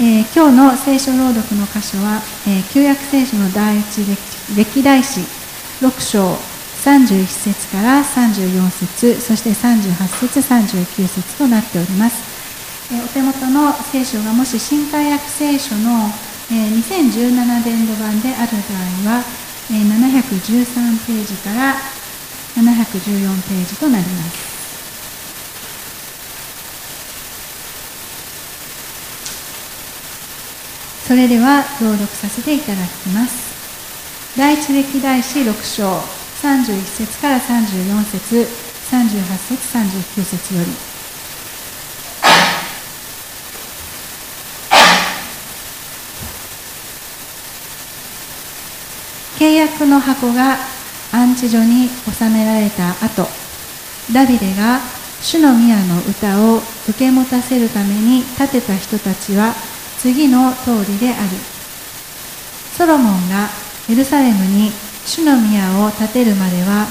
えー、今日の聖書朗読の箇所は、えー、旧約聖書の第一歴代史6章31節から34節そして38節39節となっております、えー、お手元の聖書がもし新海約聖書の、え2017年度版である場合は、え713ページから714ページとなります。それでは朗読させていただきます。第一歴代史6章31節から34節38節39節より。契約の箱が安置所に収められた後ダビデが主の宮の歌を受け持たせるために建てた人たちは次の通りである。ソロモンがエルサレムに主の宮を建てるまでは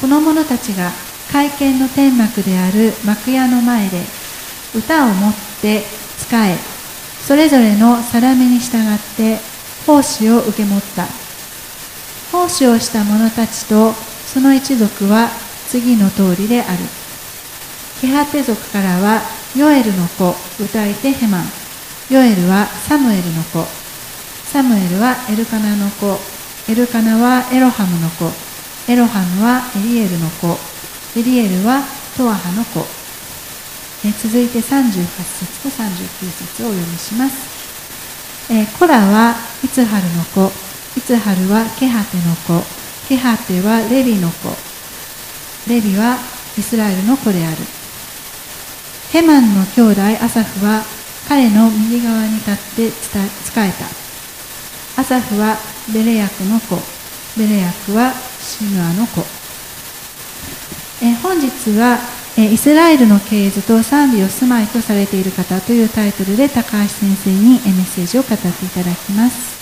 この者たちが会見の天幕である幕屋の前で歌を持って仕えそれぞれの定めに従って奉仕を受け持った。奉仕をした者たちとその一族は次の通りである。ケハテ族からはヨエルの子歌い手ヘマン。ヨエルはサムエルの子。サムエルはエルカナの子。エルカナはエロハムの子。エロハムはエリエルの子。エリエルはトアハの子。え続いて38節と39節をお読みします。えコラはイツハルの子。イツハルはケハテの子。ケハテはレビの子。レビはイスラエルの子である。ヘマンの兄弟アサフは彼の右側に立って仕えた。アサフはベレヤクの子。ベレヤクはシヌアの子。え本日はえイスラエルの系図と賛美を住まいとされている方というタイトルで高橋先生にメッセージを語っていただきます。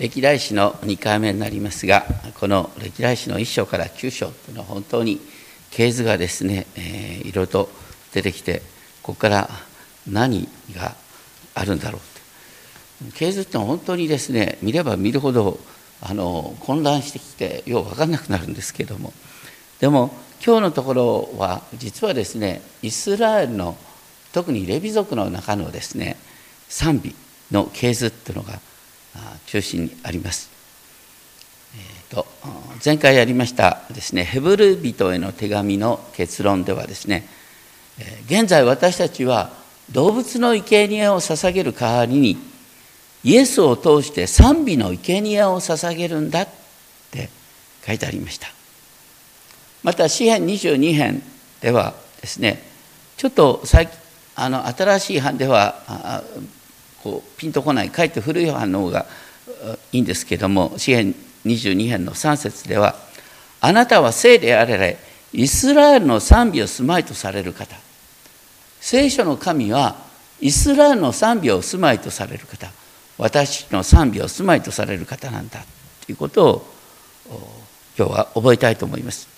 歴代史の2回目になりますがこの歴代史の1章から9章というのは本当に系図がですね、えー、いろいろと出てきてここから何があるんだろうって。系図ってのは本当にですね見れば見るほどあの混乱してきてよう分かんなくなるんですけども。でも今日のところは実はですねイスラエルの特にレビ族の中のですね賛美の系図っていうのが中心にあります。えーと、前回やりましたですねヘブル人への手紙の結論ではですね現在私たちは動物の生贄を捧げる代わりにイエスを通して賛美の生贄を捧げるんだって書いてありましたまた詩編22編ではですねちょっとあの新しい版ではこうピンとこないかえって古い反応がいいんですけども詩篇22編の3節では「あなたは聖であれれイスラエルの賛美を住まいとされる方」聖書の神はイスラエルの賛美を住まいとされる方。私の賛美を住まいとされる方なんだ。ということを今日は覚えたいと思います。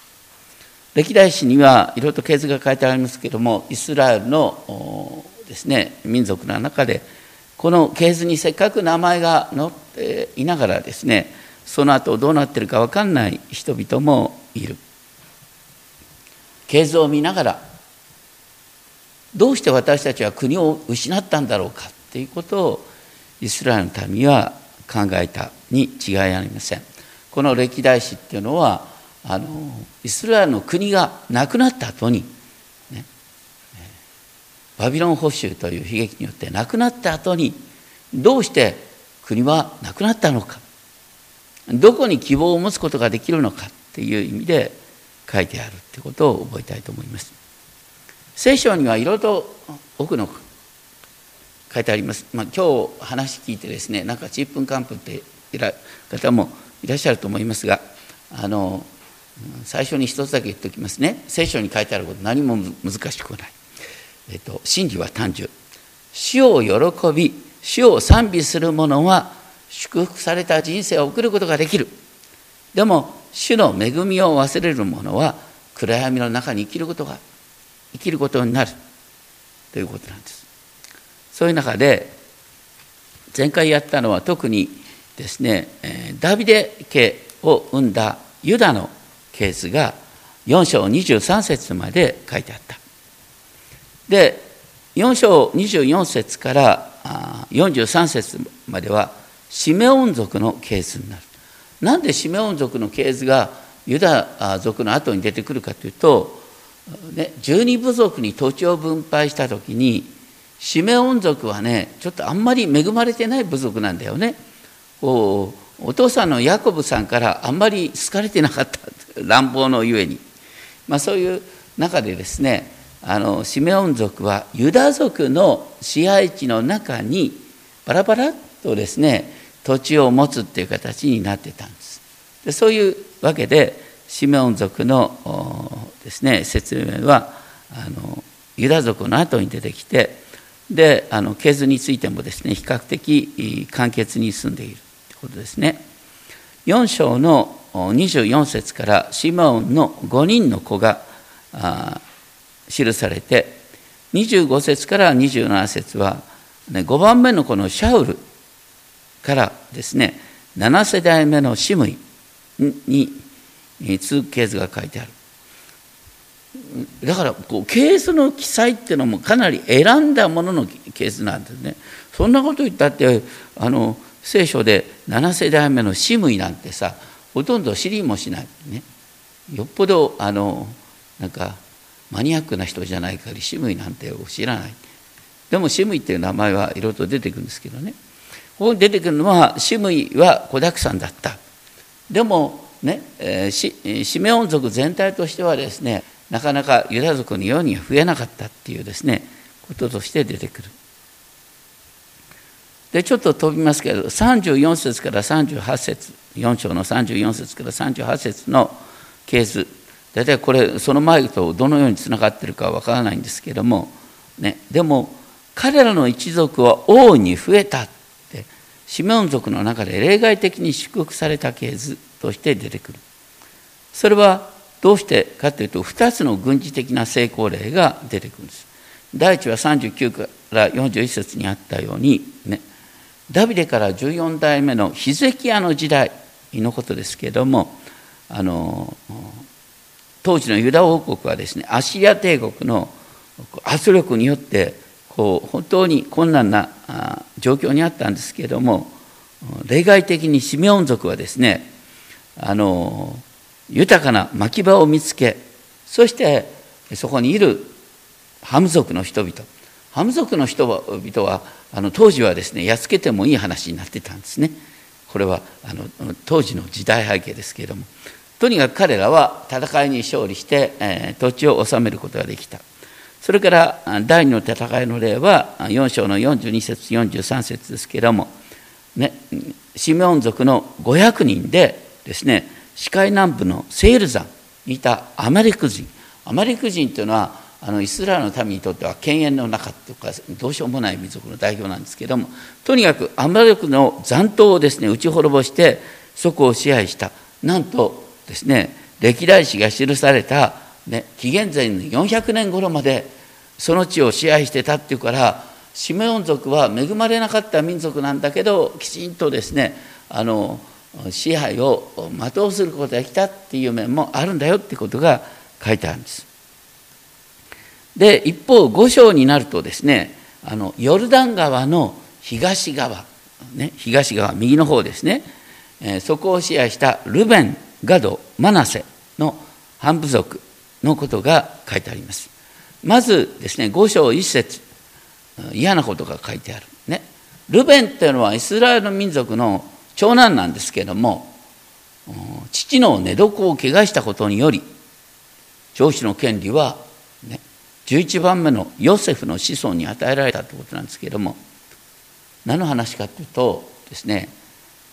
歴代史にはいろいろと系図が書いてありますけどもイスラエルのですね民族の中でこの系図にせっかく名前が載っていながらですねその後どうなってるか分かんない人々もいる。系図を見ながらどうして私たちは国を失ったんだろうかっていうことをイスラエルの民は考えたに違いありません。この歴代史っていうのはあのイスラエルの国がなくなった後にバビロン捕囚という悲劇によって亡くなった後にどうして国はなくなったのかどこに希望を持つことができるのかっていう意味で書いてあるってことを覚えたいと思います。聖書にはいろいろと多くの書いてあります。まあ、今日話聞いてですねなんかちっぷんかんぷんっていら方もいらっしゃると思いますがあの最初に一つだけ言っておきますね聖書に書いてあること何も難しくない。えっと、真理は単純。主を喜び主を賛美する者は祝福された人生を送ることができる。でも主の恵みを忘れる者は暗闇の中に生きることが生きることになる。ということなんです。そういう中で前回やったのは特にですねダビデ家を生んだユダのケースが4章23節まで書いてあった。で4章24節から43節まではシメオン族のケースになる。なんでシメオン族のケースがユダ族の後に出てくるかというと、ね、十二部族に土地を分配した時にシメオン族はねちょっとあんまり恵まれてない部族なんだよね。おお父さんのヤコブさんからあんまり好かれてなかった。乱暴のゆえに、まあ、そういう中でですねあのシメオン族はユダ族の支配地の中にバラバラとですね土地を持つっていう形になってたんです。でそういうわけでシメオン族のですね説明はあのユダ族の後に出てきてであの系図についてもですね比較的簡潔に進んでいるということですね。4章の24節からシメオンの5人の子が記されて25節から27節は、ね、5番目のこのシャウルからですね7世代目のシムイに続くケースが書いてある。だからこうケースの記載っていうのもかなり選んだもののケースなんですね。そんなこと言ったってあの聖書で7世代目のシムイなんてさほとんど知りもしないね。よっぽどあのなんかマニアックな人じゃない限りシムイなんて知らない。でもシムイっていう名前はいろいろと出てくるんですけどね。ここに出てくるのはシムイは子だくさんだった。でもね、えー、シメオン族全体としてはですねなかなかユダ族のようには増えなかったっていうですねこととして出てくる。でちょっと飛びますけど34節から38節4章の34節から38節のケース大体これその前とどのようにつながってるかわからないんですけども、ね、でも彼らの一族は大いに増えたってシメオン族の中で例外的に祝福されたケースとして出てくる。それはどうしてかというと2つの軍事的な成功例が出てくるんです。第一は39から41節にあったようにねダビデから14代目のヒゼキヤの時代のことですけれどもあの当時のユダ王国はですねアッシリア帝国の圧力によってこう本当に困難な状況にあったんですけれども例外的にシメオン族はですねあの豊かな牧場を見つけそしてそこにいるハム族の人々ハム族の人々はあの当時はですねやっつけてもいい話になってたんですね。これはあの当時の時代背景ですけれども。とにかく彼らは戦いに勝利して、えー、土地を治めることができた。それから第二の戦いの例は4章の42節43節ですけれども、ね、シメオン族の500人でですね視界南部のセール山にいたアマレク人。アマレク人というのはあのイスラエルの民にとっては犬猿の中というかどうしようもない民族の代表なんですけれどもとにかくアマレクの残党をですね打ち滅ぼしてそこを支配した。なんとですね歴代史が記された、ね、紀元前の400年頃までその地を支配してたっていうからシメオン族は恵まれなかった民族なんだけどきちんとですねあの支配を全うすることができたっていう面もあるんだよってことが書いてあるんです。で一方五章になるとですねあのヨルダン川の東側、ね、東側右の方ですね、えー、そこを支配したルベンガドマナセの半部族のことが書いてあります。まずですね五章一節嫌なことが書いてある。ね。ルベンっていうのはイスラエルの民族の長男なんですけども父の寝床を怪我したことにより長子の権利は、ね、11番目のヨセフの子孫に与えられたということなんですけども何の話かというとですね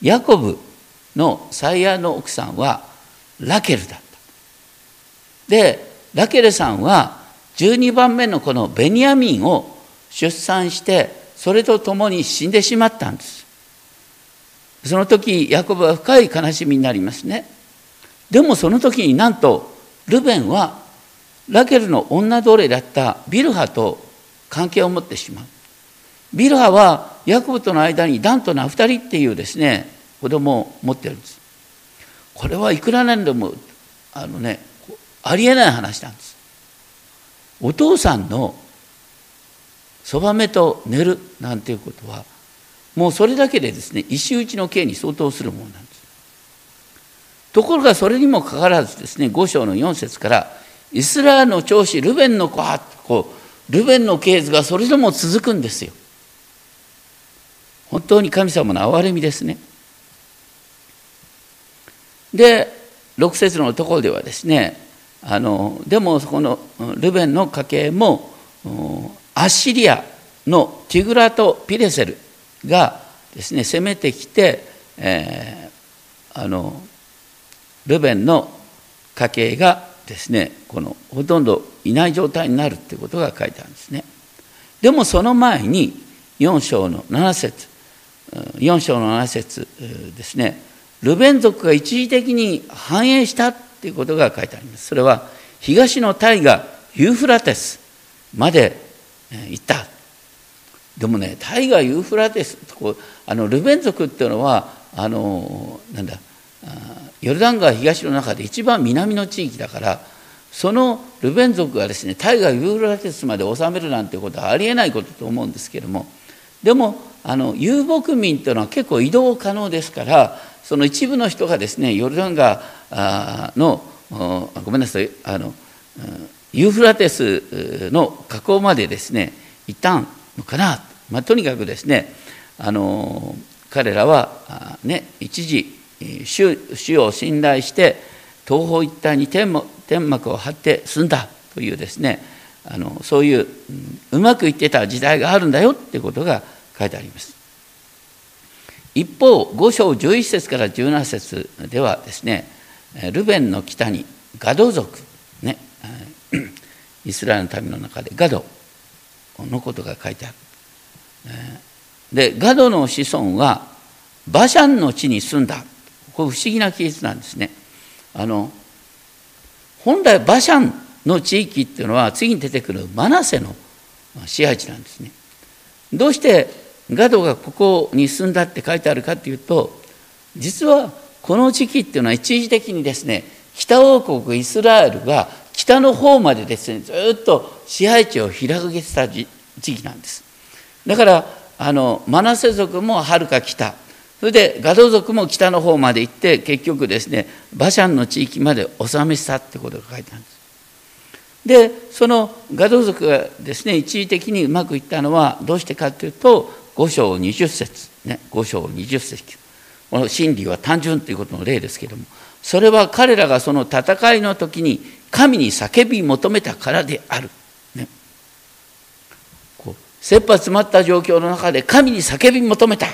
ヤコブの最愛の奥さんはラケルだった。でラケルさんは12番目のこのベニヤミンを出産してそれと共に死んでしまったんです。その時ヤコブは深い悲しみになりますね。でもその時になんとルベンはラケルの女奴隷だったビルハと関係を持ってしまうビルハはヤコブとの間にダンとナフタリっていうですね子供を持ってるんです。これはいくらなんでもあのねありえない話なんです。お父さんのそばめと寝るなんていうことはもうそれだけでですね石打ちの刑に相当するものなんです。ところがそれにもかかわらずですね5章の4節からイスラエルの長子ルベンの子はこうルベンの系図がそれでも続くんですよ。本当に神様の憐れみですね。で6節のところではですねあのでもそこのルベンの家系もアッシリアのティグラとピレセルがですね攻めてきて、えー、あのルベンの家系がですねこのほとんどいない状態になるっていうことが書いてあるんですね。でもその前に4章の7節4章の7節ですねルベン族が一時的に繁栄したっていうことが書いてあります。それは東の大河ユーフラテスまで行った。でもね大河ユーフラテスこあのルベン族っていうのはあのなんだヨルダン川東の中で一番南の地域だからそのルベン族がですね大河ユーフラテスまで治めるなんてことはありえないことと思うんですけれどもでもあの遊牧民というのは結構移動可能ですからその一部の人がですねヨルダン川のごめんなさいあのユーフラテスの河口までですね行ったのかな、まあ、とにかくですねあの彼らはね一時主主を信頼して東方一帯に天幕を張って済んだというですねあのそういううまくいってた時代があるんだよってことが書いてあります。一方5章11節から17節ではですねルベンの北にガド族ねイスラエルの民の中でガドのことが書いてある。でガドの子孫はバシャンの地に住んだこれ不思議な記述なんですね。あの本来バシャンの地域っていうのは次に出てくるマナセの支配地なんですね。どうしてガドがここに住んだって書いてあるかっていうと実はこの時期っていうのは一時的にですね北王国イスラエルが北の方までですねずっと支配地を広げてた時期なんです。だからあのマナセ族もはるか北それでガド族も北の方まで行って結局ですねバシャンの地域まで治めしたってことが書いてあるんです。でそのガド族がですね一時的にうまくいったのはどうしてかというと5章20節。ね。5章20節。この真理は単純ということの例ですけれども。それは彼らがその戦いの時に神に叫び求めたからである。ね、こう切羽詰まった状況の中で神に叫び求めた。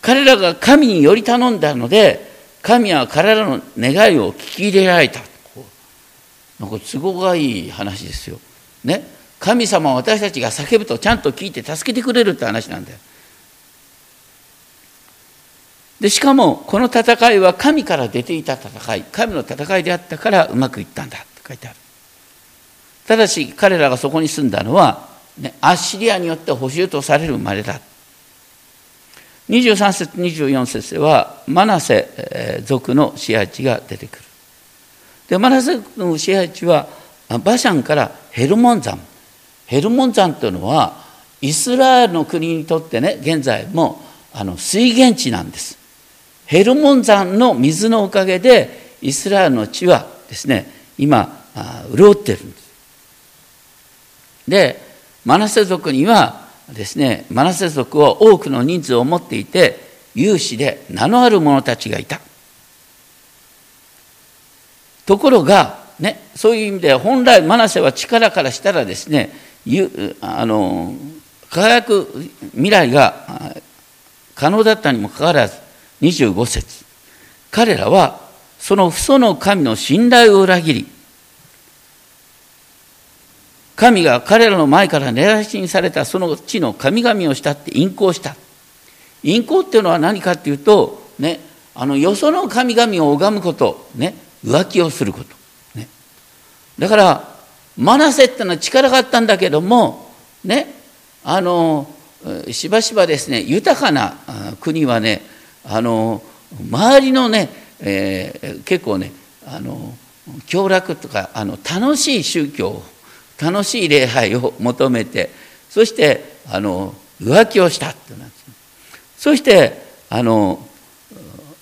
彼らが神により頼んだので神は彼らの願いを聞き入れられた。こうなんか都合がいい話ですよ。ね。神様は私たちが叫ぶとちゃんと聞いて助けてくれるって話なんだよ。でしかもこの戦いは神から出ていた戦い神の戦いであったからうまくいったんだって書いてあるただし彼らがそこに住んだのは、ね、アッシリアによって補修とされるまでだ23節24節ではマナセ族の支配地が出てくる。でマナセ族の支配地はバシャンからヘルモン山ヘルモン山というのはイスラエルの国にとってね現在もあの水源地なんです。ヘルモン山の水のおかげでイスラエルの地はですね今潤ってるんです。でマナセ族にはですねマナセ族は多くの人数を持っていて有志で名のある者たちがいたところがねそういう意味で本来マナセは力からしたらですねあの輝く未来が可能だったにもかかわらず25節彼らはその父祖の神の信頼を裏切り神が彼らの前から狙い死にされたその地の神々をしたって淫行した。淫行っていうのは何かっていうと、ね、あのよその神々を拝むこと、ね、浮気をすること。ね、だからマナセってのは力があったんだけどもねあのしばしばですね豊かな国はねあの周りのね、えー、結構ねあの享楽とかあの楽しい宗教楽しい礼拝を求めてそしてあの浮気をしたってなんです、そしてあの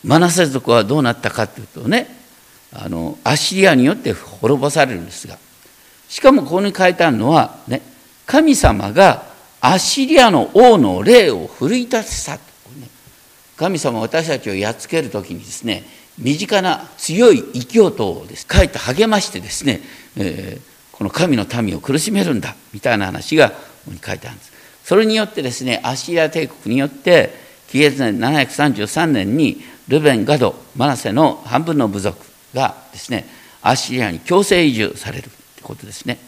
マナセ族はどうなったかというとねあのアッシリアによって滅ぼされるんですがしかもここに書いてあるのはね神様がアッシリアの王の霊を奮い立たせた。神様私たちをやっつける時にですね身近な強い異教徒をです書いて励ましてですね、えー、この神の民を苦しめるんだみたいな話がここに書いてあるんです。それによってですねアシリア帝国によって紀元前733年にルベン・ガド・マナセの半分の部族がですねアシリアに強制移住される。ことですね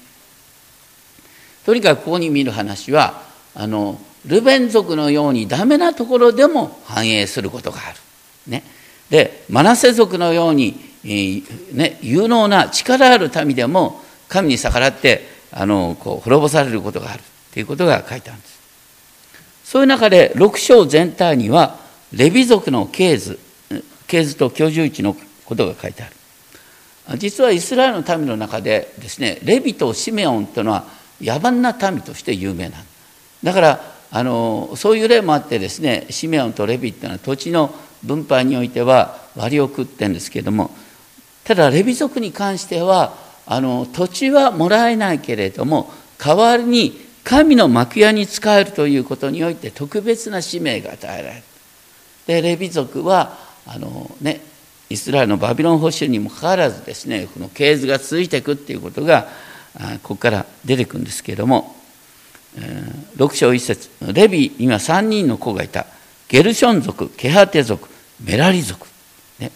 とにかくここに見る話はあのルベン族のようにダメなところでも繁栄することがある。ね、でマナセ族のように、えー、ね、有能な力ある民でも神に逆らってあのこう滅ぼされることがあるということが書いてあるんです。そういう中で6章全体にはレビ族の系図系図と居住地のことが書いてある。実はイスラエルの民の中でですねレビとシメオンというのは野蛮な民として有名なんだからあのそういう例もあってですねシメオンとレビっていうのは土地の分配においては割を食ってるんですけれどもただレビ族に関してはあの土地はもらえないけれども代わりに神の幕屋に仕えるということにおいて特別な使命が与えられる。でレビ族はあの、ね、イスラエルのバビロン保守にもかかわらずですねこの系図が続いていくっていうことがここから出てくるんですけれども6章1節レビには3人の子がいた。ゲルション族ケハテ族メラリ族、ね、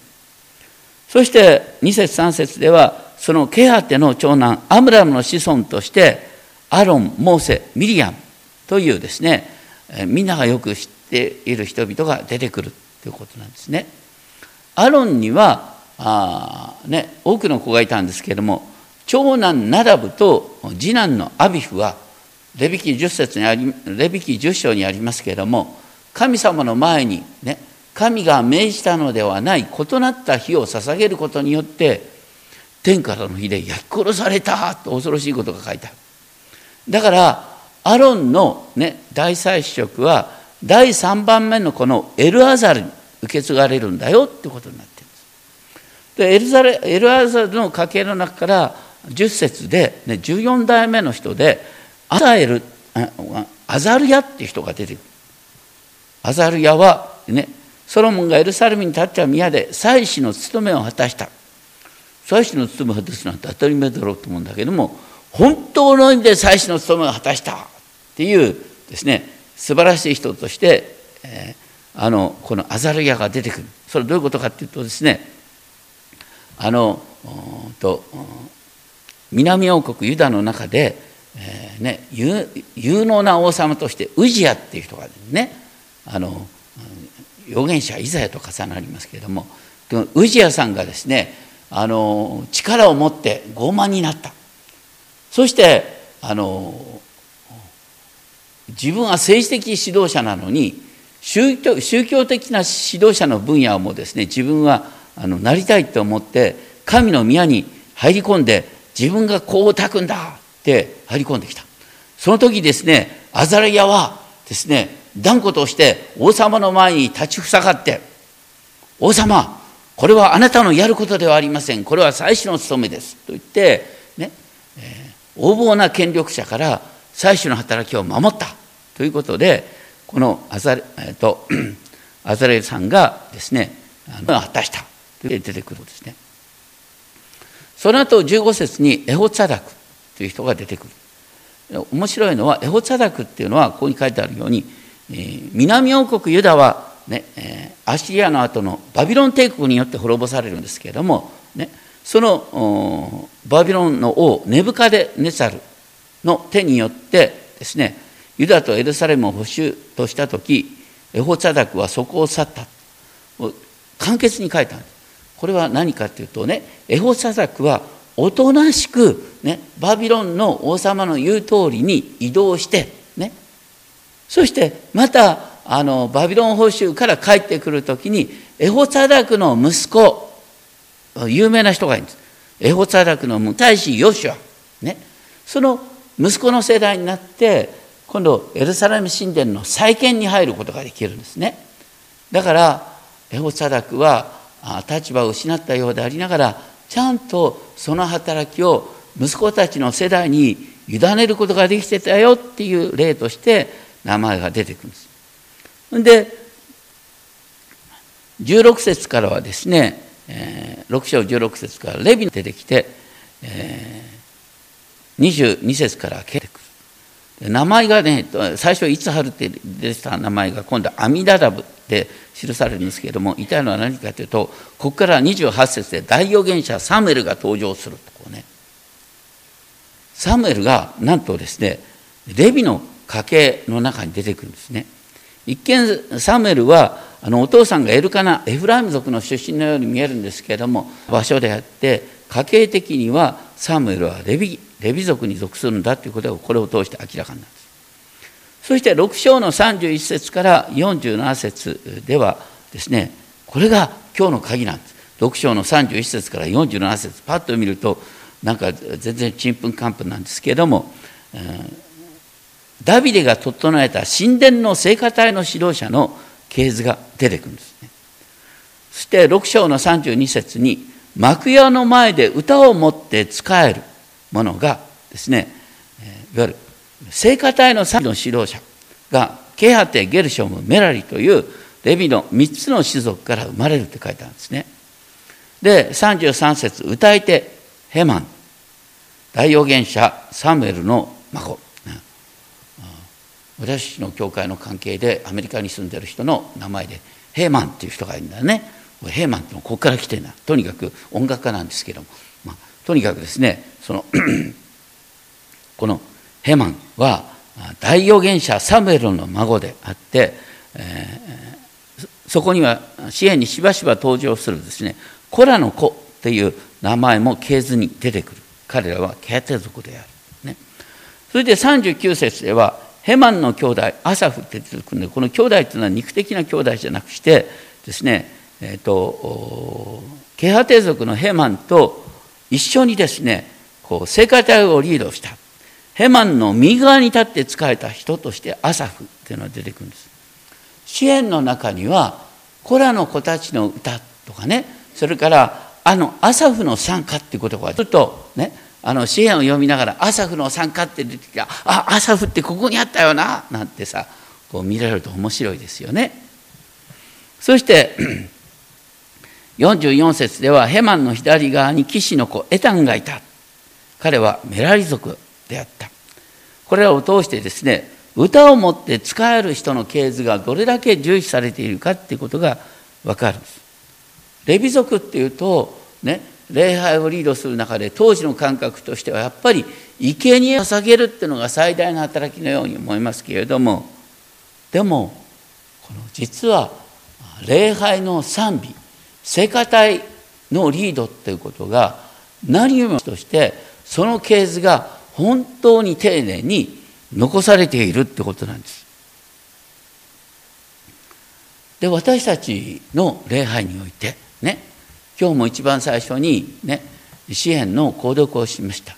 そして2節3節ではそのケハテの長男アムラムの子孫としてアロンモーセミリアムというですねみんながよく知っている人々が出てくるということなんですね。アロンにはあ、ね、多くの子がいたんですけれども長男ナダブと次男のアビフはレビキ10節にありレビキ10章にありますけれども神様の前にね神が命じたのではない異なった火を捧げることによって天からの火で焼き殺されたと恐ろしいことが書いてある。だからアロンの、ね、大祭司職は第3番目のこのエルアザルに受け継がれるんだよってことになっています。でエルザレエルアザルの家系の中から10節で、ね、14代目の人でアザエルアザルヤっていう人が出てくる。アザルヤはねソロモンがエルサレムに立った宮で祭司の務めを果たした。祭司の務めを果たすなんて当たり前だろうと思うんだけども本当の意味で祭司の務めを果たしたっていうですね素晴らしい人として、えー、あのこのアザルヤが出てくる。それはどういうことかっていうとですねあのと南王国ユダの中で、えーね、有能な王様としてウジヤっていう人がねあの預言者イザヤと重なりますけれどもウジヤさんがですねあの力を持って傲慢になった。そしてあの自分は政治的指導者なのに宗教宗教的な指導者の分野もですね自分はあのなりたいと思って神の宮に入り込んで自分がこうたくんだって入り込んできた。その時ですねアザレヤはですね断固として王様の前に立ちふさがって王様これはあなたのやることではありません。これは祭司の務めです。と言ってね、えー、横暴な権力者から祭司の働きを守った。ということでこのアザレ,、えーと、アザレさんがですね果たしたと出てくるんですね。その後15節にエホツァダクという人が出てくる面白いのはエホツァダクっていうのはここに書いてあるように、えー、南王国ユダは、ねえー、アシリアの後のバビロン帝国によって滅ぼされるんですけれども、ね、そのバビロンの王ネブカデネサルの手によってですねユダとエルサレムを保守とした時エホツァダクはそこを去った。簡潔に書いたんです。これは何かというとねエホサザクはおとなしく、ね、バビロンの王様の言う通りに移動して、ね、そしてまたあのバビロン報酬から帰ってくる時にエホツァダクの息子有名な人がいるんです。エホツァダクの大使ヨシュア、ね、その息子の世代になって今度エルサレム神殿の再建に入ることができるんですねだからエホツァダクは立場を失ったようでありながらちゃんとその働きを息子たちの世代に委ねることができてたよっていう例として名前が出てくるんです。で16節からはですね、え6章16節からレビ出てきて、え22節から出てくる。名前がね最初いつはるって出てた名前が今度はアミダダブで記されるんですけれども言いたいのは何かというとここから28節で大預言者サムエルが登場すると。こうねサムエルがなんとですねレビの家系の中に出てくるんですね。一見サムエルはあのお父さんがエルカナエフライム族の出身のように見えるんですけれども場所であって家系的にはサムエルはレビレビ族に属するんだということをこれを通して明らかになるそして6章の31節から47節ではですねこれが今日の鍵なんです。6章の31節から47節。パッと見るとなんか全然ちんぷんかんぷんなんですけれども、ダビデが整えた神殿の聖歌隊の指導者の系図が出てくるんですね。そして6章の32節に幕屋の前で歌を持って仕えるものがですねいわゆる聖歌隊の3の指導者がケハテ、ゲルショム、メラリというレビの3つの種族から生まれるって書いてあるんですね。で、33節歌い手、ヘマン、大預言者、サムエルの孫。私の教会の関係でアメリカに住んでる人の名前でヘーマンっていう人がいるんだよね。ヘーマンってここから来てるな。とにかく音楽家なんですけども、まあ、とにかくですね、その このヘマンは大預言者サムエルの孫であって、えー、そこには支援にしばしば登場するですねコラの子っていう名前も系図に出てくる。彼らはケアテ族である、ね、それで39節ではヘマンの兄弟アサフって出てくるんでこの兄弟っていうのは肉的な兄弟じゃなくしてですねえーと、ケハテ族のヘマンと一緒にですねこう聖歌隊をリードしたヘマンの右側に立って仕えた人としてアサフっていうのが出てくるんです。支援の中にはコラの子たちの歌とかねそれからあのアサフの参加っていうことがずっとねあの支援を読みながらアサフの参加って出てきたあアサフってここにあったよななんてさこう見られると面白いですよね。そして44節ではヘマンの左側に騎士の子エタンがいた。彼はメラリ族であった。これらを通してですね歌を持って使える人の系図がどれだけ重視されているかっていうことが分かるんです。レビ族っていうとね礼拝をリードする中で当時の感覚としてはやっぱり生贄を捧げるっていうのが最大の働きのように思いますけれどもでもこの実は礼拝の賛美聖歌隊のリードっていうことが何よりもとしてその系図が本当に丁寧に残されているってことなんです。で私たちの礼拝においてね今日も一番最初にね詩篇の購読をしました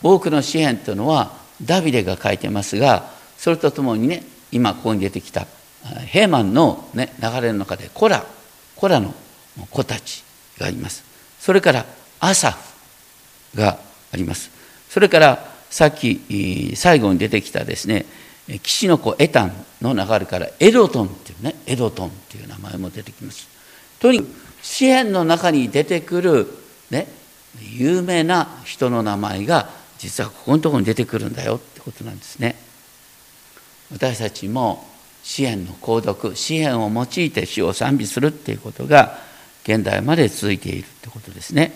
多くの詩篇というのはダビデが書いてますがそれとともにね今ここに出てきたヘーマンの、ね、流れの中でコラコラの子たちがいます。それからアサフがあります。それからさっき最後に出てきたですね岸の子エタンの流れからエドトンっていうねエドトンっていう名前も出てきます。とにかく詩篇の中に出てくるね有名な人の名前が実はここのところに出てくるんだよってことなんですね。私たちも詩篇の購読詩篇を用いて詩を賛美するっていうことが現代まで続いているってことですね。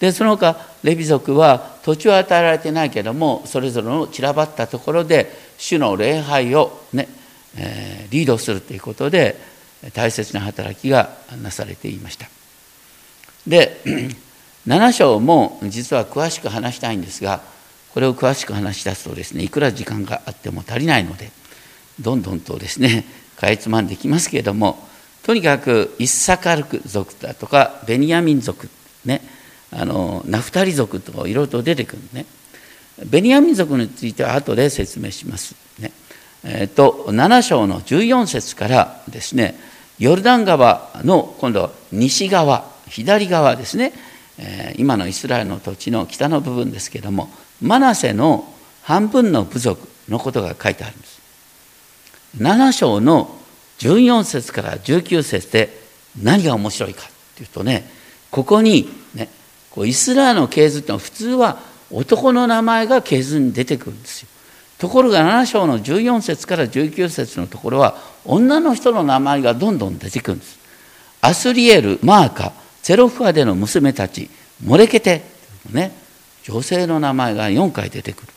でその他レビ族は土地は与えられてないけどもそれぞれの散らばったところで主の礼拝をね、えー、リードするということで大切な働きがなされていました。で 7章も実は詳しく話したいんですがこれを詳しく話し出すとですねいくら時間があっても足りないのでどんどんとですねかいつまんできますけれどもとにかくイッサカルク族だとかベニヤミン族ねあのナフタリ族とかいろいろと出てくるね。ベニヤミン族については後で説明します。ね。えーと、7章の14節からですねヨルダン川の今度は西側左側ですね、えー、今のイスラエルの土地の北の部分ですけどもマナセの半分の部族のことが書いてあるんです。7章の14節から19節で何が面白いかっていうとねここにねこうイスラエルの系図ってのは普通は男の名前が系図に出てくるんですよ。ところが7章の14節から19節のところは女の人の名前がどんどん出てくるんです。アスリエルマーカゼロフアでの娘たちモレケテね女性の名前が4回出てくる。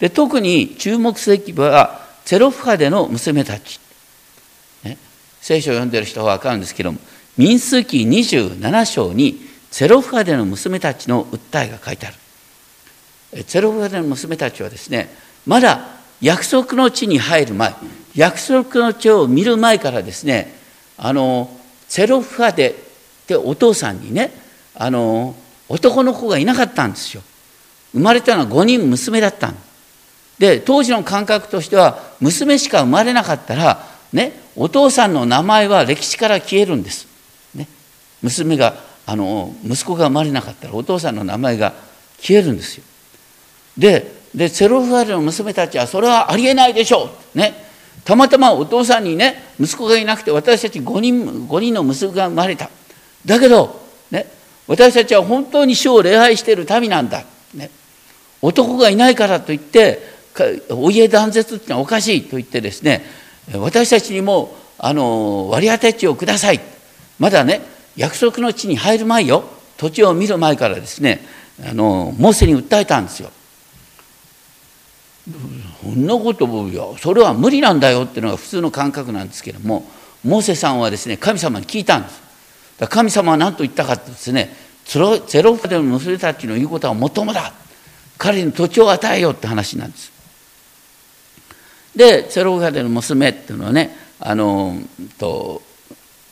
で特に注目すべきはゼロフハでの娘たち、聖書を読んでる人は分かるんですけども民数記27章にゼロフハでの娘たちの訴えが書いてある。ゼロフハでの娘たちはですねまだ約束の地に入る前約束の地を見る前からですねあのゼロフハでってお父さんにねあの男の子がいなかったんですよ。生まれたのは5人娘だったんで当時の感覚としては娘しか生まれなかったらねお父さんの名前は歴史から消えるんです、ね、娘があの息子が生まれなかったらお父さんの名前が消えるんですよ。ででセロファールの娘たちはそれはありえないでしょう。ね。たまたまお父さんにね息子がいなくて私たち5人 ,5 人の息子が生まれた。だけど、ね、私たちは本当に主を礼拝している民なんだ、ね、男がいないからといってお家断絶ってのはおかしいと言ってですね私たちにもあの割り当て地をください。まだね約束の地に入る前よ。土地を見る前からですねあのモーセに訴えたんですよ。そんなこといやそれは無理なんだよっていうのが普通の感覚なんですけどもモーセさんはですね神様に聞いたんです。神様は何と言ったかってですねゼロフでの娘たちの言うことはもともだ。彼に土地を与えようって話なんです。でゼロファでの娘っていうのはねあのと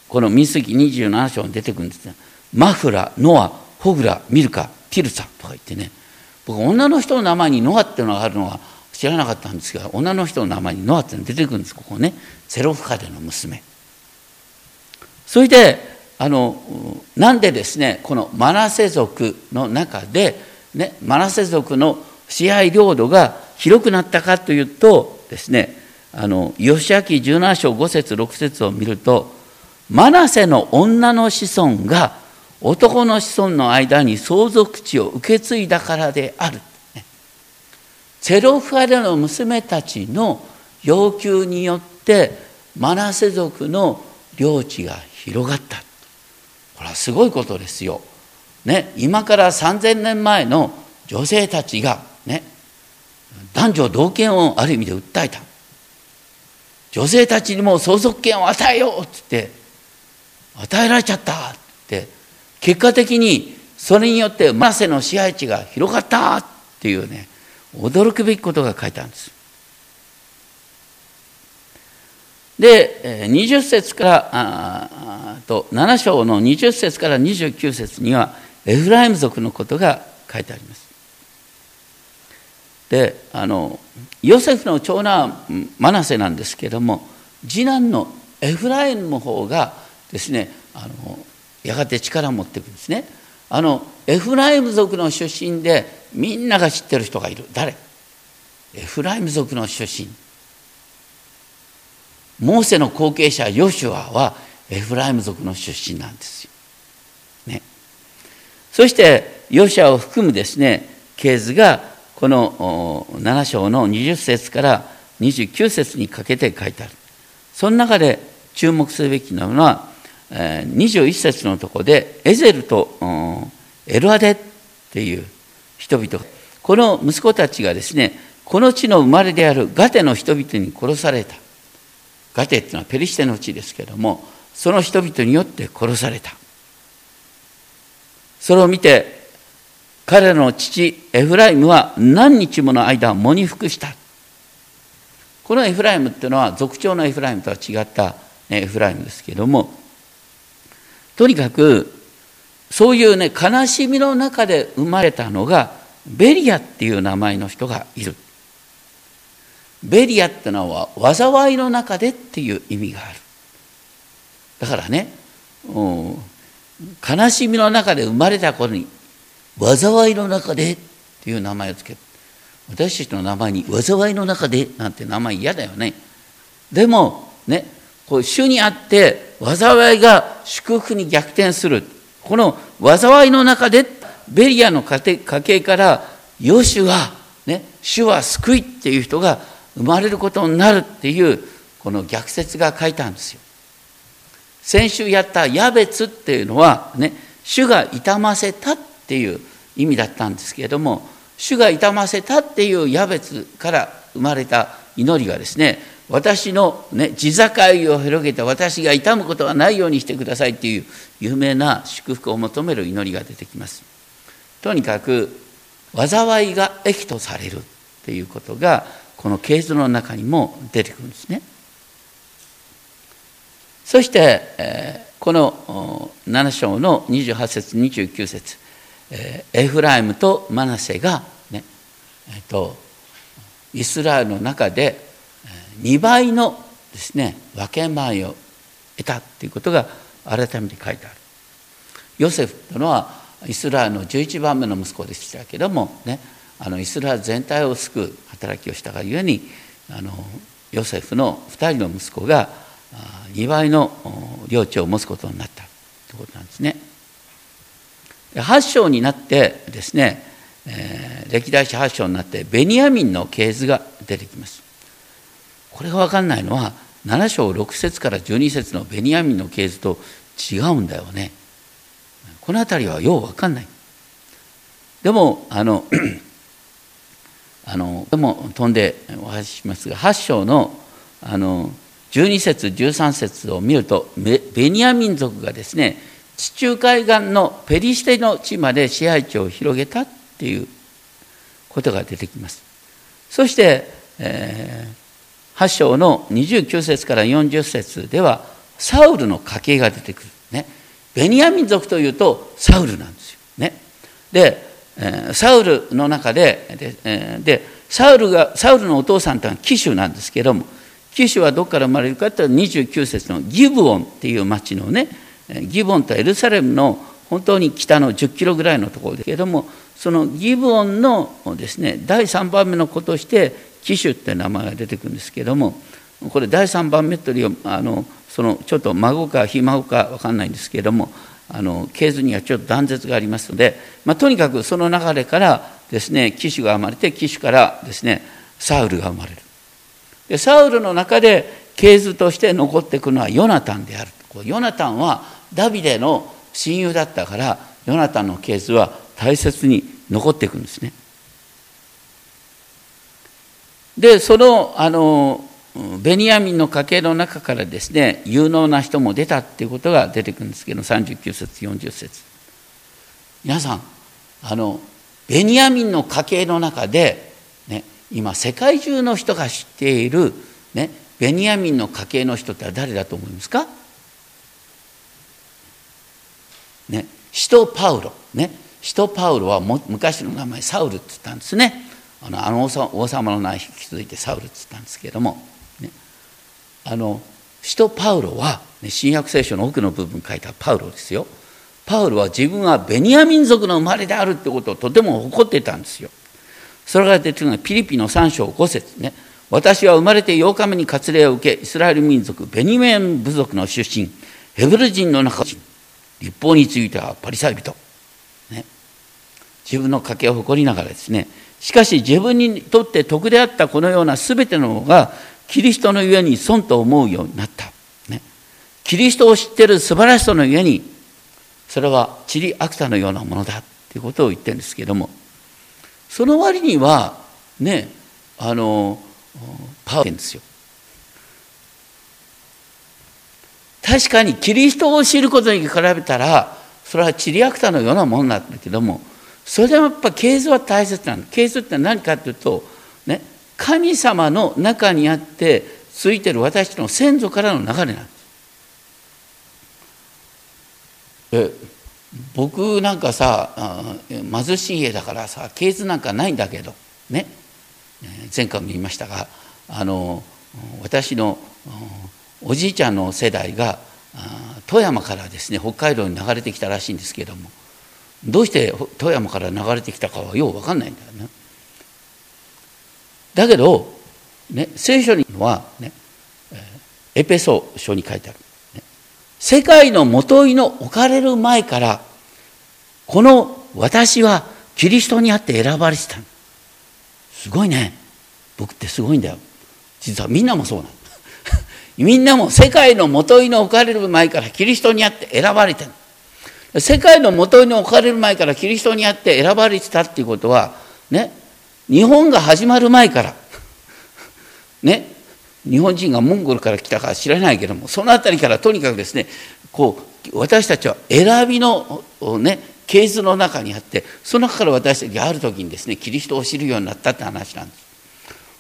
この民数記27章に出てくるんですねマフラノアホグラミルカティルサとか言ってね。僕女の人の名前にノアっていうのがあるのは知らなかったんですが女の人の名前にノアっていうのが出てくるんですここね。ゼロフカでの娘。それであのなんでですねこのマナセ族の中で、ね、マナセ族の支配領土が広くなったかというとですねあの義明17章5節6節を見るとマナセの女の子孫が男の子孫の間に相続地を受け継いだからである。セロファレの娘たちの要求によってマナセ族の領地が広がった。これはすごいことですよ。ね、今から3,000年前の女性たちがね男女同権をある意味で訴えた。女性たちにも相続権を与えようっつって与えられちゃったって。結果的にそれによってマセの支配地が広がったっていうね驚くべきことが書いてあるんです。で20節からあと7章の20節から29節にはエフライム族のことが書いてあります。であのヨセフの長男マナセなんですけども次男のエフライムの方がですねあのやがて力を持っていくんですね。あのエフライム族の出身でみんなが知ってる人がいる。誰？エフライム族の出身。モーセの後継者ヨシュアはエフライム族の出身なんですよ。ね、そしてヨシュアを含むですね系図がこの7章の20節から29節にかけて書いてある。その中で注目すべきなのは21節のところでエゼルとエルアデっていう人々。この息子たちがですねこの地の生まれであるガテの人々に殺された。ガテっていうのはペリシテの地ですけどもその人々によって殺された。それを見て彼の父エフライムは何日もの間喪に服した。このエフライムっていうのは族長のエフライムとは違ったエフライムですけどもとにかくそういうね悲しみの中で生まれたのがベリアっていう名前の人がいる。ベリアってのは災いの中でっていう意味がある。だからね、悲しみの中で生まれた子に災いの中でっていう名前をつける私たちの名前に災いの中でなんて名前嫌だよねでもねこう主にあって災いが祝福に逆転するこの災いの中でベリアの家系からヨシュは、ね、主は救いっていう人が生まれることになるっていうこの逆説が書いたんですよ。先週やったヤベツっていうのはね主が痛ませたっっていう意味だったんですけれども主が痛ませたっていうヤベツから生まれた祈りがですね私の、ね、地境を広げて私が痛むことはないようにしてくださいっていう有名な祝福を求める祈りが出てきます。とにかく災いが益とされるっていうことがこの系図の中にも出てくるんですね。そして、えこの7章の28節29節エフライムとマナセが、ねえっと、イスラエルの中で2倍のですね分け前を得たということが改めて書いてある。ヨセフというのはイスラエルの11番目の息子でしたけどもねあのイスラエル全体を救う働きをしたがゆえにあのヨセフの2人の息子が2倍の領地を持つことになったということなんですね。8章になってですね、えー、歴代史8章になってベニヤミンの系図が出てきます。これが分かんないのは7章6節から12節のベニヤミンの系図と違うんだよね。この辺りはよう分かんない。でもあの あのでも飛んでお話ししますが8章のあの12節13節を見るとベニヤ民族がですね地中海岸のペリシテの地まで支配地を広げたっていうことが出てきます。そして、えー、8章の29節から40節ではサウルの家系が出てくる。ね、ベニヤ民族というとサウルなんですよ。ね、でサウルの中ででサウルがサウルのお父さんというのは騎手なんですけども騎手はどこから生まれるかというと29節のギブオンっていう町のねギブオンとエルサレムの本当に北の10キロぐらいのところですけれどもそのギブオンのですね第3番目の子として騎手って名前が出てくるんですけれどもこれ第3番目というあのそのちょっと孫かひ孫か分かんないんですけれどもあの系図にはちょっと断絶がありますので、まあ、とにかくその流れからですね騎手が生まれて騎手からですねサウルが生まれる。でサウルの中で系図として残っていくのはヨナタンであるヨナタンはダビデの親友だったからヨナタンの系図は大切に残っていくんですね。でそのあのベニヤミンの家系の中からですね有能な人も出たっていうことが出てくるんですけど39節40節。皆さんあのベニヤミンの家系の中で、ね、今世界中の人が知っている、ね、ベニヤミンの家系の人って誰だと思いますか？ね、使徒パウロ、ね、使徒パウロは昔の名前サウルって言ったんですね。あのあの王様の名を引き継いでサウルって言ったんですけどもあの使徒パウロは、ね、新約聖書の奥の部分書いたパウロですよ。パウロは自分はベニヤ民族の生まれであるってことをとても誇ってたんですよ。それが出てくるのはピリピの3章5節ね。私は生まれて8日目に割礼を受けイスラエル民族ベニメン部族の出身ヘブル人の中人。立法についてはパリサイ人、ね、自分の家系を誇りながらですね。しかし自分にとって得であったこのような全てのものがキリストのゆえに損と思うようになった。ね、キリストを知ってる素晴らしさのゆえに、それはチリアクタのようなものだ。ということを言ってるんですけども、その割には、ね、あの、パワーですよ。確かにキリストを知ることに比べたら、それはチリアクタのようなものなんだけどもそれでもやっぱ系図は大切なの。系図って何かというとね神様の中にあってついてる私の先祖からの流れなんですえ僕なんかさ貧しい家だからさ系図なんかないんだけどね。前回も言いましたがあの私のおじいちゃんの世代が富山からですね北海道に流れてきたらしいんですけどもどうして富山から流れてきたかはよう分かんないんだよね。だけど、ね、聖書には、ね、エペソ書に書いてある、ね、世界のもといの置かれる前からこの私はキリストにあって選ばれてた。すごいね。僕ってすごいんだよ。実はみんなもそうなの。みんなも世界のもといの置かれる前からキリストにあって選ばれてる。世界のもといの置かれる前からキリストにあって選ばれてたっていうことはね日本が始まる前からね日本人がモンゴルから来たか知らないけどもその辺りからとにかくですねこう私たちは選びのね系図の中にあってその中から私たちがある時にですねキリストを知るようになったって話なんです。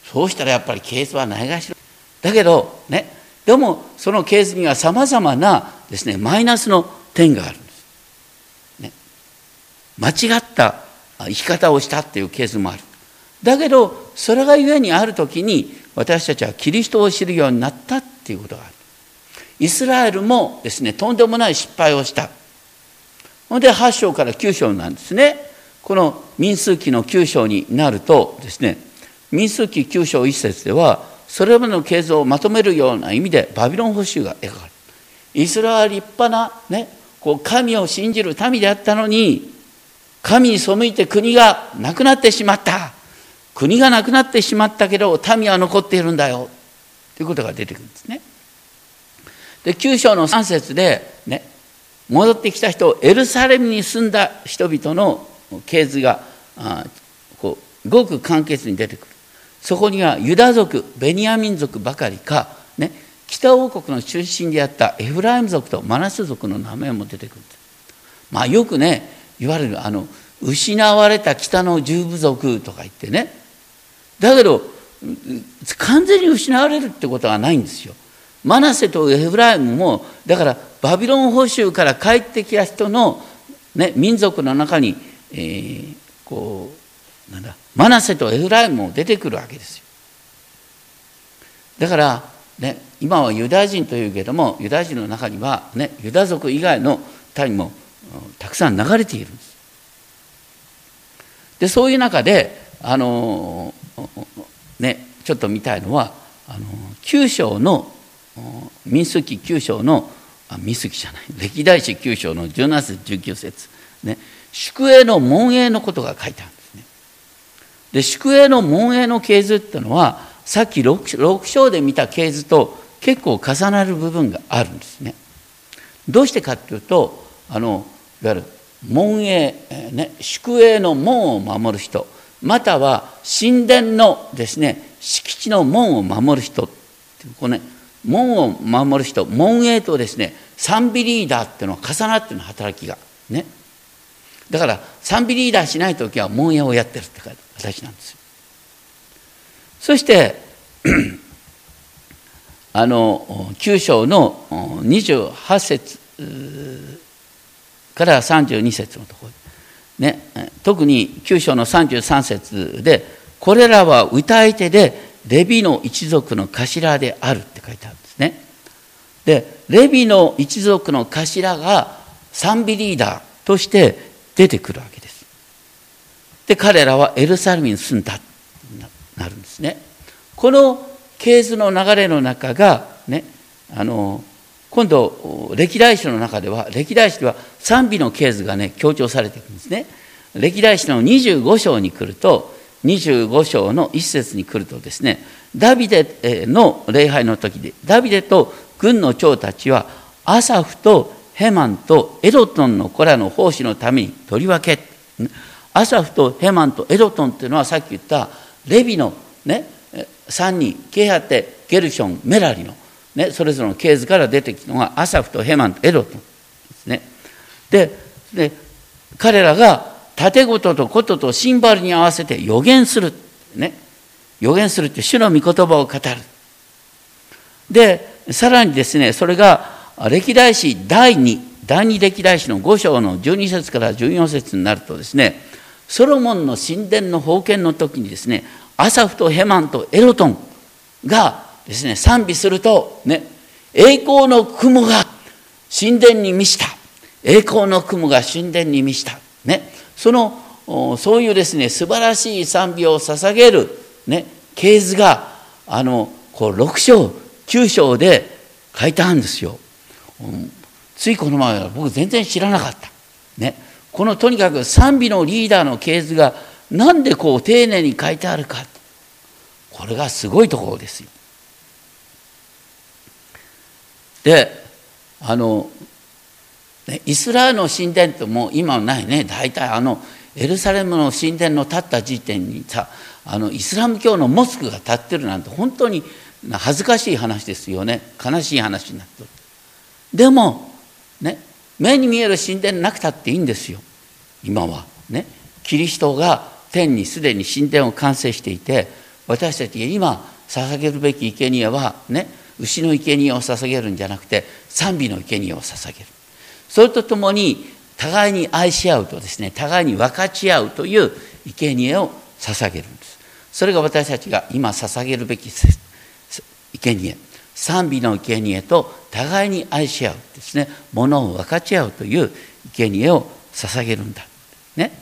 そうしたらやっぱり系図はないがしろ。だけどねでもそのケースにはさまざまなですねマイナスの点があるんです、ね、間違った生き方をしたっていうケースもある。だけどそれがゆえにある時に私たちはキリストを知るようになったっていうことがある。イスラエルもですねとんでもない失敗をした。ほんで8章から9章なんですね。この民数記の9章になるとですね民数記9章1節ではそれまでの経済をまとめるような意味でバビロン捕囚が描かれるイスラエルは立派な、ね、こう神を信じる民であったのに神に背いて国がなくなってしまった国がなくなってしまったけど民は残っているんだよということが出てくるんですね。で9章の3節で、ね、戻ってきた人エルサレムに住んだ人々の系図があこうごく簡潔に出てくる。そこにはユダ族ベニヤ民族ばかりか、ね、北王国の中心であったエフライム族とマナス族の名前も出てくるまあよくね言われるあの失われた北の十部族とか言ってねだけど完全に失われるってことはないんですよ。マナセとエフライムもだからバビロン捕囚から帰ってきた人の、ね、民族の中に、えー、こうなんだマナセとエフライムも出てくるわけですよ。だから、ね、今はユダヤ人というけどもユダヤ人の中には、ね、ユダ族以外の民もたくさん流れているんです。でそういう中であのねちょっと見たいのはあの9章の民数記9章のあ民数記じゃない歴代史9章の17節19節ね宿営の門営のことが書いてある。で宿営の門営の系図っていうのはさっき 6, 章で見た系図と結構重なる部分があるんですね。どうしてかっていうとあのいわゆる門営、ね、宿営の門を守る人または神殿のですね敷地の門を守る人このね門を守る人門営とですね賛美リーダーっていうのは重なってるの働きがねだから賛美リーダーしない時は門営をやってるって書いて形なんですよ。そして あの9章の28節から32節のところね、特に9章の33節でこれらは歌い手でレビの一族の頭であるって書いてあるんですね。でレビの一族の頭が賛美リーダーとして出てくるわけです。で彼らはエルサレムに住んだなるんですね。この系図の流れの中がねあの今度歴代史の中では歴代史では賛美の系図がね強調されていくんですね。歴代史の25章に来ると25章の一節に来るとですねダビデの礼拝の時でダビデと軍の長たちはアサフとヘマンとエドトンの子らの奉仕のために取り分けアサフとヘマンとエドトンっていうのはさっき言ったレビの、ね、3人ケハテゲルションメラリの、ね、それぞれの系図から出てきたのがアサフとヘマンとエドトンですね。でで彼らが盾事とこととシンバルに合わせて予言する。ね。予言するって主の御言葉を語る。で、さらにですね、それが歴代史第2、第2歴代史の5章の12節から14節になるとですね、ソロモンの神殿の封建の時にですね、アサフとヘマンとエロトンがですね、賛美すると、ね、栄光の雲が神殿に満ちた。栄光の雲が神殿に満ちた。ね、その、そういうですね、素晴らしい賛美を捧げる、ね、系図が、あの、こう6章、9章で書いてあるんですよ。ついこの前は僕全然知らなかった。ね、このとにかく賛美のリーダーの系図がなんでこう丁寧に書いてあるか。これがすごいところですよ。で、あの、イスラエルの神殿ってもう今はないね。大体あの、エルサレムの神殿の建った時点にさ、あのイスラム教のモスクが建ってるなんて本当に恥ずかしい話ですよね悲しい話になってるでもね目に見える神殿なくたっていいんですよ。今は。ね。キリストが天にすでに神殿を完成していて私たちが今捧げるべき生贄はね牛の生贄を捧げるんじゃなくて賛美の生贄を捧げる。それとともに互いに愛し合うとですね互いに分かち合うという生贄を捧げるんです。それが私たちが今捧げるべき生贄。賛美の生贄と互いに愛し合うですね。ものを分かち合うという生贄を捧げるんだ、ね、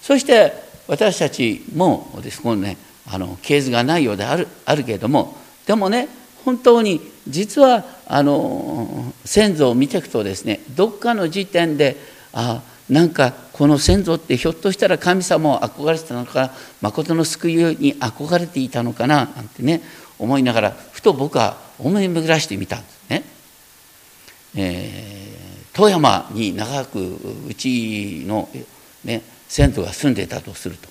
そして私たちもですこのねあの系図がないようであるあるけれどもでもね本当に実はあの先祖を見ていくとですねどっかの時点であなんかこの先祖ってひょっとしたら神様を憧れてたのか誠の救いに憧れていたのかななんてね思いながらふと僕は思い巡らしてみたんですね。えー、富山に長くうちの、ね、先祖が住んでいたとすると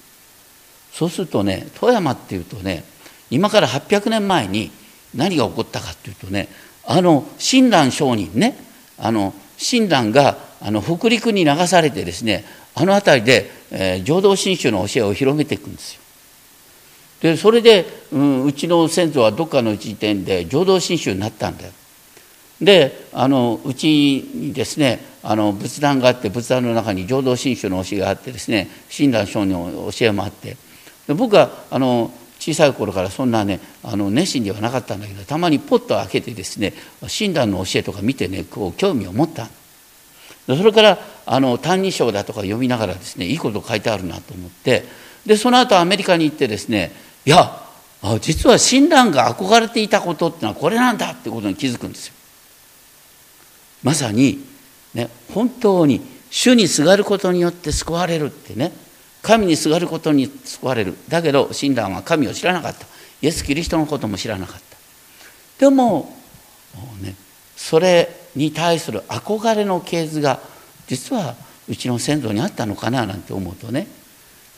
そうするとね富山っていうとね今から800年前に何が起こったかっていうとねあの親鸞上人ねあの親鸞があの北陸に流されてですねあの辺りで、えー、浄土真宗の教えを広めていくんですよ。でそれで、うん、うちの先祖はどっかの時点で浄土真宗になったんだよ。であのうちにですねあの仏壇があって仏壇の中に浄土真宗の教えがあってですね親鸞上人の教えもあって。で僕はあの小さい頃からそんなねあの熱心ではなかったんだけどたまにポッと開けてですね親鸞の教えとか見てねこう興味を持った。でそれからあの「歎異抄」だとか読みながらですねいいこと書いてあるなと思って。でその後アメリカに行ってですねいや実は親鸞が憧れていたことってのはこれなんだってことに気づくんですよ。まさに、ね、本当に主にすがることによって救われるってね神にすがることに救われる。だけど親鸞は神を知らなかった。イエス・キリストのことも知らなかった。でも、ね、それに対する憧れの系図が実はうちの先祖にあったのかななんて思うとね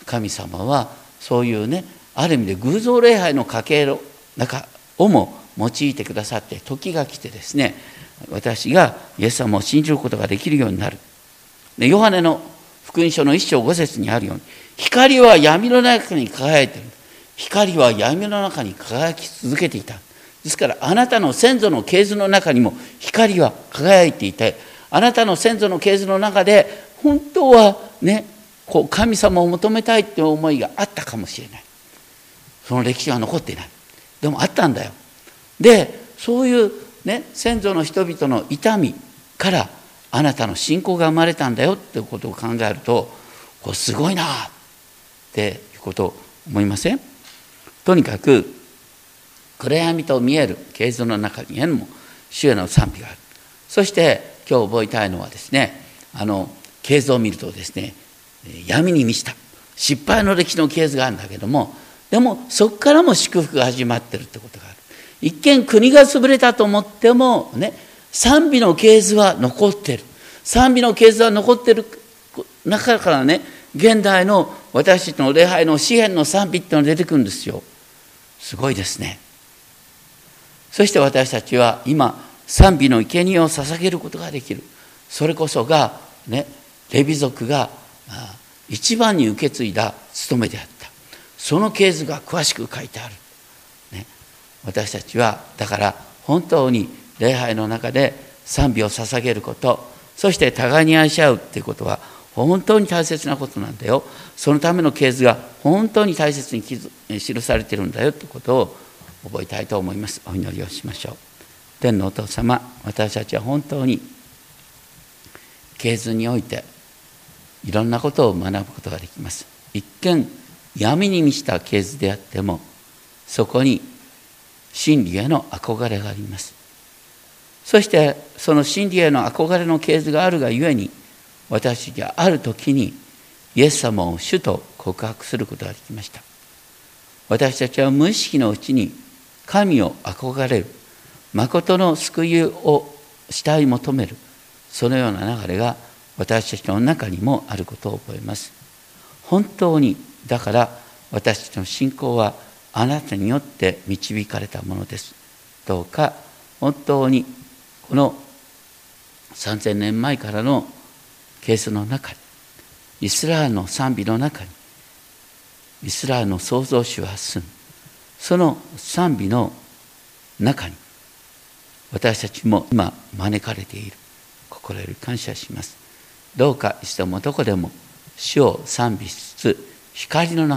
神様はそういうねある意味で偶像礼拝の家系の中をも用いてくださって時が来てですね私がイエス様を信じることができるようになる。でヨハネの福音書の一章五節にあるように光は闇の中に輝いている。光は闇の中に輝き続けていた。ですからあなたの先祖の系図の中にも光は輝いていてあなたの先祖の系図の中で本当はねこう神様を求めたいっていう思いがあったかもしれない。その歴史は残っていない。でもあったんだよ。でそういうね先祖の人々の痛みからあなたの信仰が生まれたんだよ。っていうことを考えるとこれすごいなっていうこと思いません？とにかく暗闇と見える系図の中にも主への賛美がある。そして今日覚えたいのはですねあの系図を見るとですね闇に満ちた。失敗の歴史の系図があるんだけどもでもそこからも祝福が始まってるってことがある。一見国が潰れたと思ってもね賛美の系図は残ってる。賛美の系図は残ってる中からね現代の私たちの礼拝の詩篇の賛美っていうのが出てくるんですよ。すごいですね。そして私たちは今賛美の生贄を捧げることができる。それこそがねレビ族が一番に受け継いだ務めであった。その系図が詳しく書いてある、ね、私たちはだから本当に礼拝の中で賛美を捧げることそして互いに愛し合うっていうことは本当に大切なことなんだよ。そのための系図が本当に大切に記されてるんだよということを覚えたいと思います。お祈りをしましょう。天のお父様私たちは本当に系図においていろんなことを学ぶことができます。一見闇に満ちた系図であってもそこに真理への憧れがあります。そしてその真理への憧れの系図があるがゆえに私たちはある時にイエス様を主と告白することができました。私たちは無意識のうちに神を憧れる誠の救いをしたい求めるそのような流れが私たちの中にもあることを覚えます。本当にだから私たちの信仰はあなたによって導かれたものです。どうか本当にこの3000年前からのケースの中にイスラエルの賛美の中にイスラエルの創造主は住む。その賛美の中に私たちも今招かれている。心より感謝します。どうかいつでもどこでも主を賛美しつつ光の中